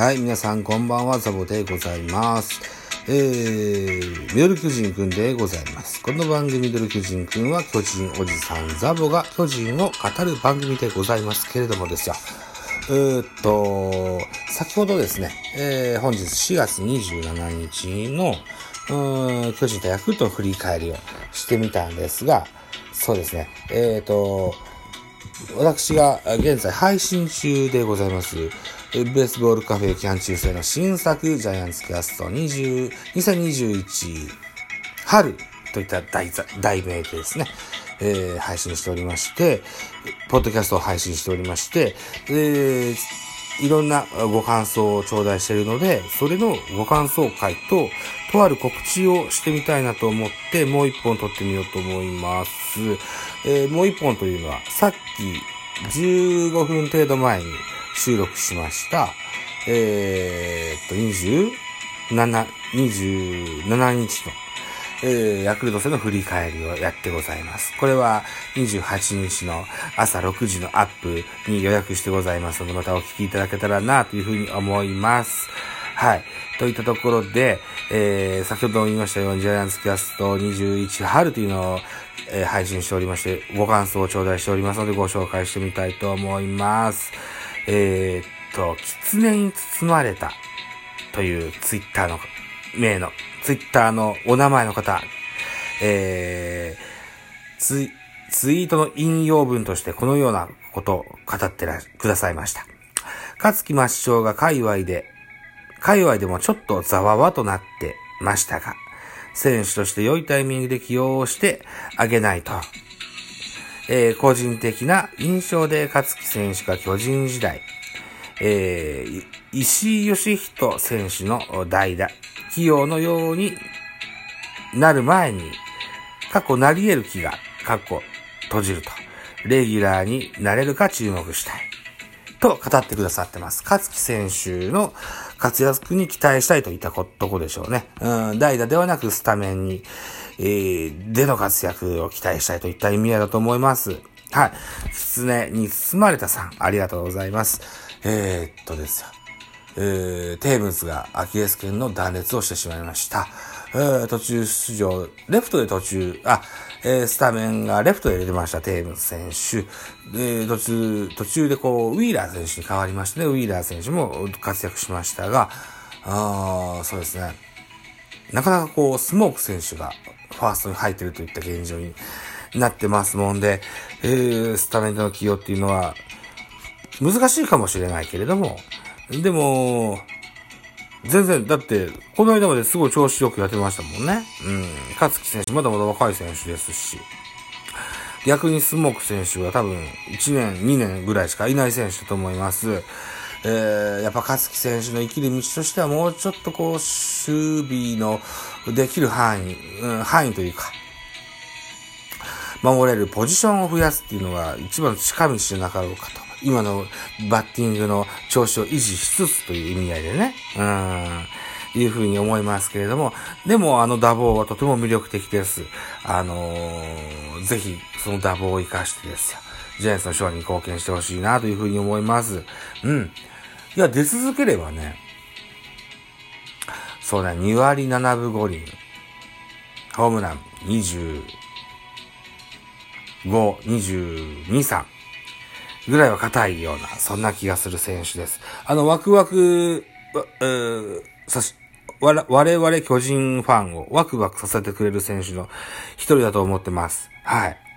はい、皆さんこんばんは、ザボでございます。えー、ミドル巨人くんでございます。この番組ミドル巨人くんは巨人おじさんザボが巨人を語る番組でございますけれどもですよ。えーっと、先ほどですね、えー本日4月27日の、うん巨人とヤクルトの振り返りをしてみたんですが、そうですね、えーっと、私が現在配信中でございます、ベースボールカフェキャン中世の新作ジャイアンツキャスト20 2021春といった題ざ題名でですね、えー配信しておりまして、ポッドキャストを配信しておりまして、えーいろんなご感想を頂戴しているので、それのご感想会と、とある告知をしてみたいなと思って、もう一本撮ってみようと思います。えーもう一本というのは、さっき15分程度前に収録しました、えーっと、27、27日の、えーヤクルト戦の振り返りをやってございます。これは28日の朝6時のアップに予約してございますので、またお聞きいただけたらなというふうに思います。はい。といったところで、えー、先ほども言いましたように、ジャイアンツキャスト21春というのを、えー配信しておりまして、ご感想を頂戴しておりますので、ご紹介してみたいと思います。えー、っと、狐に包まれたというツイッターの名の、ツイッターのお名前の方、えー、ツイ、ツイートの引用文としてこのようなことを語ってらくださいました。勝木抹消が界隈で、界隈でもちょっとざわわとなってましたが、選手として良いタイミングで起用してあげないと。えー個人的な印象で勝木選手が巨人時代、えー石井義人選手の代打、起用のようになる前に、過去なり得る気が、過去閉じると、レギュラーになれるか注目したい。と語ってくださってます。勝木選手の活躍に期待したいといったことこでしょうね。うん、代打ではなくスタメンに、えー、での活躍を期待したいといった意味合いだと思います。はい。狐に包まれたさん、ありがとうございます。えー、っとですよ。えー、テーブスがアキレス腱の断裂をしてしまいました。えー、途中出場、レフトで途中、あ、えー、スタメンがレフトで出てました、テーブス選手。で、途中、途中でこう、ウィーラー選手に変わりましてね、ウィーラー選手も活躍しましたが、あーそうですね。なかなかこう、スモーク選手がファーストに入ってるといった現状になってますもんで、えー、スタメンでの起用っていうのは、難しいかもしれないけれども、でも、全然、だって、この間まですごい調子よくやってましたもんね。うん。勝木選手、まだまだ若い選手ですし。逆にスモーク選手は多分、1年、2年ぐらいしかいない選手だと思います。えー、やっぱ勝木選手の生きる道としてはもうちょっとこう、守備のできる範囲、うん、範囲というか、守れるポジションを増やすっていうのが一番近道じゃなかろうかと。今のバッティングの調子を維持しつつという意味合いでね。うん。いうふうに思いますけれども。でもあの打棒はとても魅力的です。あのーぜひその打棒を活かしてですよ。ジャイアンツの勝利に貢献してほしいなというふうに思います。うん。いや、出続ければね。そうだ、2割7分5厘。ホームラン25、22、3ぐらいは硬いような、そんな気がする選手です。あの、ワクワク、わえさし、わら我々巨人ファンをワクワクさせてくれる選手の一人だと思ってます。はい。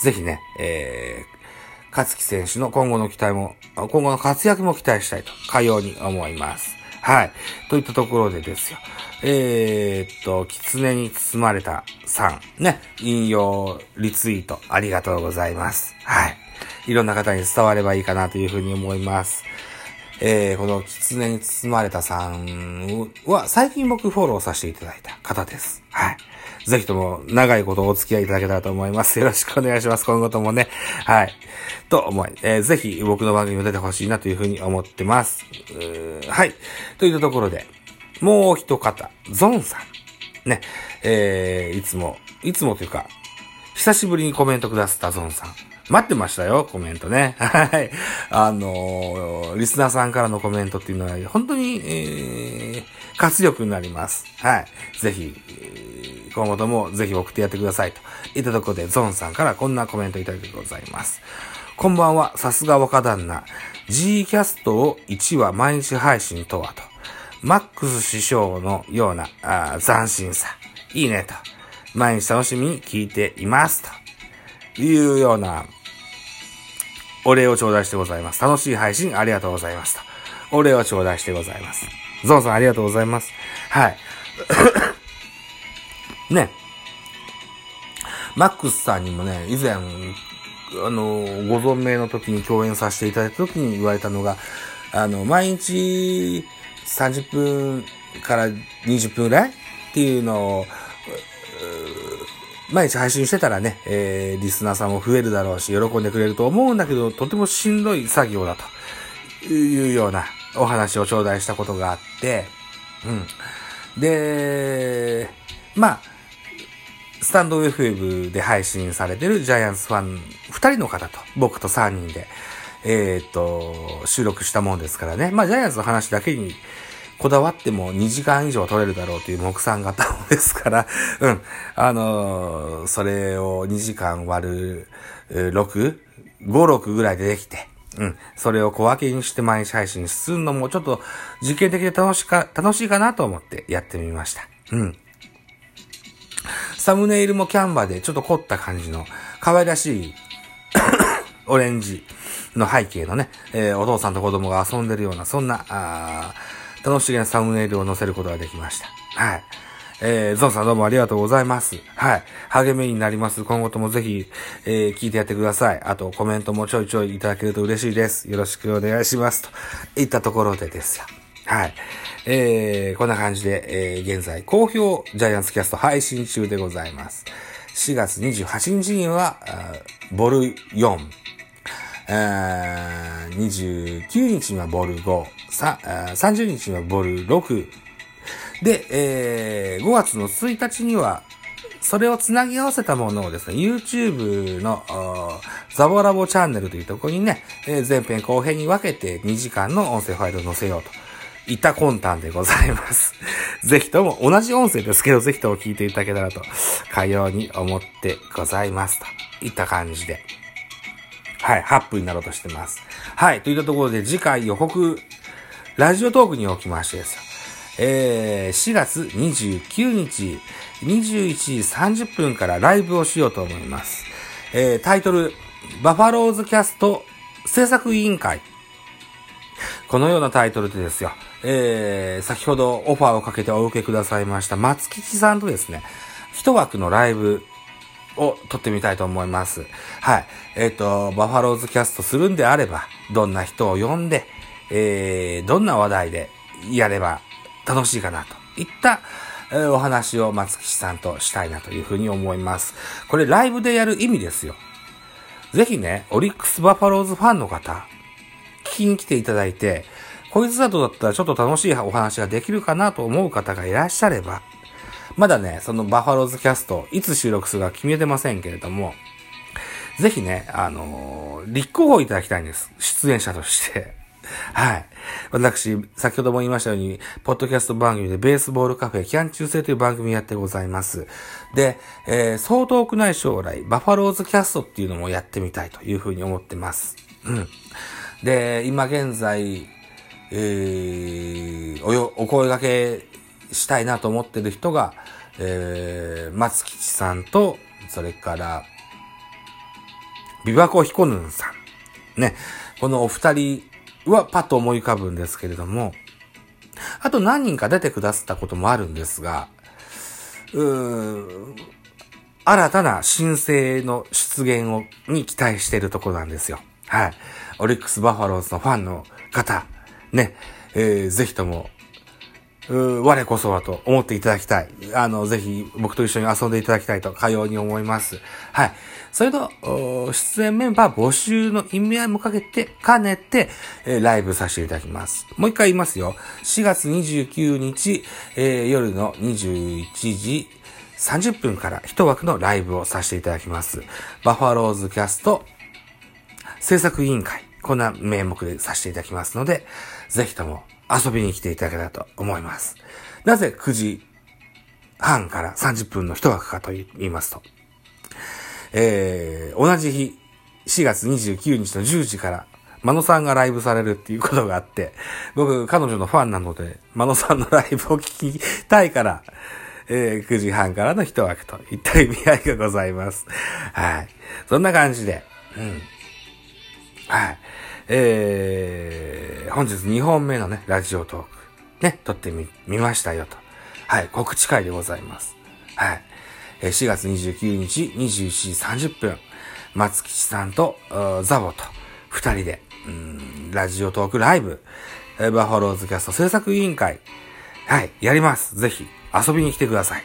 ぜひね、えー、勝木選手の今後の期待も、今後の活躍も期待したいと、かように思います。はい。といったところでですよ。えー、っと、狐に包まれたさん、ね、引用、リツイート、ありがとうございます。はい。いろんな方に伝わればいいかなというふうに思います。えー、この狐に包まれたさんは、最近僕フォローさせていただいた方です。はい。ぜひとも長いことお付き合いいただけたらと思います。よろしくお願いします。今後ともね。はい。と思い、えーぜひ僕の番組にも出てほしいなというふうに思ってます。はい。といったところで、もう一方、ゾンさん。ね。えー、いつも、いつもというか、久しぶりにコメントくださったゾンさん。待ってましたよ、コメントね。はい。あのー、リスナーさんからのコメントっていうのは、本当に、えー、活力になります。はい。ぜひ、今後ともぜひ送ってやってくださいと。いたところで、ゾンさんからこんなコメントいただいてございます。こんばんは、さすが若旦那。G キャストを1話毎日配信とはと。マックス師匠のようなあ斬新さ。いいねと。毎日楽しみに聞いています。というようなお礼を頂戴してございます。楽しい配信ありがとうございますと。お礼を頂戴してございます。ゾンさんありがとうございます。はい。ね。マックスさんにもね、以前、あの、ご存命の時に共演させていただいた時に言われたのが、あの、毎日30分から20分ぐらいっていうのを、毎日配信してたらね、えー、リスナーさんも増えるだろうし、喜んでくれると思うんだけど、とてもしんどい作業だというようなお話を頂戴したことがあって、うん。で、まあ、スタンド FM で配信されてるジャイアンツファン2人の方と、僕と3人で、えっ、と、収録したもんですからね。まあ、ジャイアンツの話だけにこだわっても2時間以上取れるだろうという目算型ですから、うん。あのー、それを2時間割る6、5、6ぐらいでできて、うん。それを小分けにして毎日配信するのもちょっと実験的で楽しか、楽しいかなと思ってやってみました。うん。サムネイルもキャンバでちょっと凝った感じの可愛らしい オレンジの背景のね、えー、お父さんと子供が遊んでるような、そんな、あ楽しげなサムネイルを載せることができました。はい。えー、ゾンさんどうもありがとうございます。はい。励みになります。今後ともぜひ、えー、聞いてやってください。あと、コメントもちょいちょいいただけると嬉しいです。よろしくお願いします。といったところでですよ。はい。えー、こんな感じで、えー、現在、好評ジャイアンツキャスト配信中でございます。4月28日には、ボル4、29日にはボル5、30日にはボル6、で、えー、5月の1日には、それをつなぎ合わせたものをですね、YouTube のザボラボチャンネルというところにね、えー、前編後編に分けて2時間の音声ファイルを載せようと。いた魂胆でございます。ぜひとも、同じ音声ですけど、ぜひとも聞いていただけたらと、かように思ってございます。といった感じで。はい、8分になろうとしてます。はい、といったところで次回予告、ラジオトークにおきましてですよ。えー、4月29日、21時30分からライブをしようと思います。えー、タイトル、バファローズキャスト制作委員会。このようなタイトルでですよ、えー、先ほどオファーをかけてお受けくださいました松吉さんとですね、一枠のライブを撮ってみたいと思います。はい。えっ、ー、と、バファローズキャストするんであれば、どんな人を呼んで、えー、どんな話題でやれば楽しいかなといった、えー、お話を松吉さんとしたいなというふうに思います。これライブでやる意味ですよ。ぜひね、オリックスバファローズファンの方、聞きに来ていただいて、こいつだとだったらちょっと楽しいお話ができるかなと思う方がいらっしゃれば、まだね、そのバファローズキャスト、いつ収録するか決めてませんけれども、ぜひね、あのー、立候補いただきたいんです。出演者として。はい。私、先ほども言いましたように、ポッドキャスト番組でベースボールカフェキャン中世という番組やってございます。で、えー、そう遠くない将来、バファローズキャストっていうのもやってみたいというふうに思ってます。うん。で、今現在、えー、お、お声掛けしたいなと思ってる人が、えー、松吉さんと、それから、ビバコヒコヌンさん。ね。このお二人はパッと思い浮かぶんですけれども、あと何人か出てくださったこともあるんですが、うーん新たな新星の出現を、に期待しているところなんですよ。はい。オリックスバファローズのファンの方、ね、えー、ぜひとも我こそはと思っていただきたい。あの、ぜひ僕と一緒に遊んでいただきたいと、かように思います。はい。それと、出演メンバー募集の意味合いもかけて、兼ねて、えー、ライブさせていただきます。もう一回言いますよ。4月29日、えー、夜の21時30分から一枠のライブをさせていただきます。バファローズキャスト制作委員会、こんな名目でさせていただきますので、ぜひとも遊びに来ていただけたらと思います。なぜ9時半から30分の一枠かと言いますと、えー、同じ日、4月29日の10時から、マノさんがライブされるっていうことがあって、僕、彼女のファンなので、マノさんのライブを聞きたいから、えー、9時半からの一枠といった意味合いがございます。はい。そんな感じで、うん。はい。えー、本日2本目のね、ラジオトーク、ね、撮ってみ、みましたよと。はい、告知会でございます。はい。えー、4月29日21時30分、松吉さんと、ザボと二人で、うん、ラジオトークライブ、バファローズキャスト制作委員会、はい、やります。ぜひ、遊びに来てください。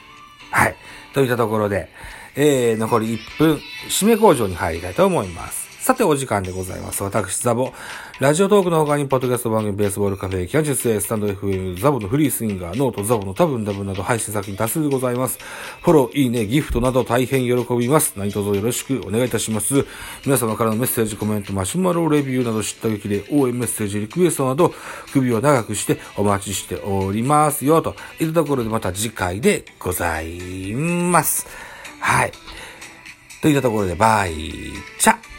はい。といったところで、えー、残り1分、締め工場に入りたいと思います。さてお時間でございます。私、ザボ。ラジオトークの他に、ポッドキャスト番組、ベースボールカフェ、キャンジュススタンド FM、ザボのフリースインガー、ノート、ザボの多分ダブなど配信先に多数でございます。フォロー、いいね、ギフトなど大変喜びます。何卒よろしくお願いいたします。皆様からのメッセージ、コメント、マシュマロレビューなど知った激励、応援メッセージ、リクエストなど、首を長くしてお待ちしておりますよ、といったところでまた次回でございます。はい。といったところで、バイチャ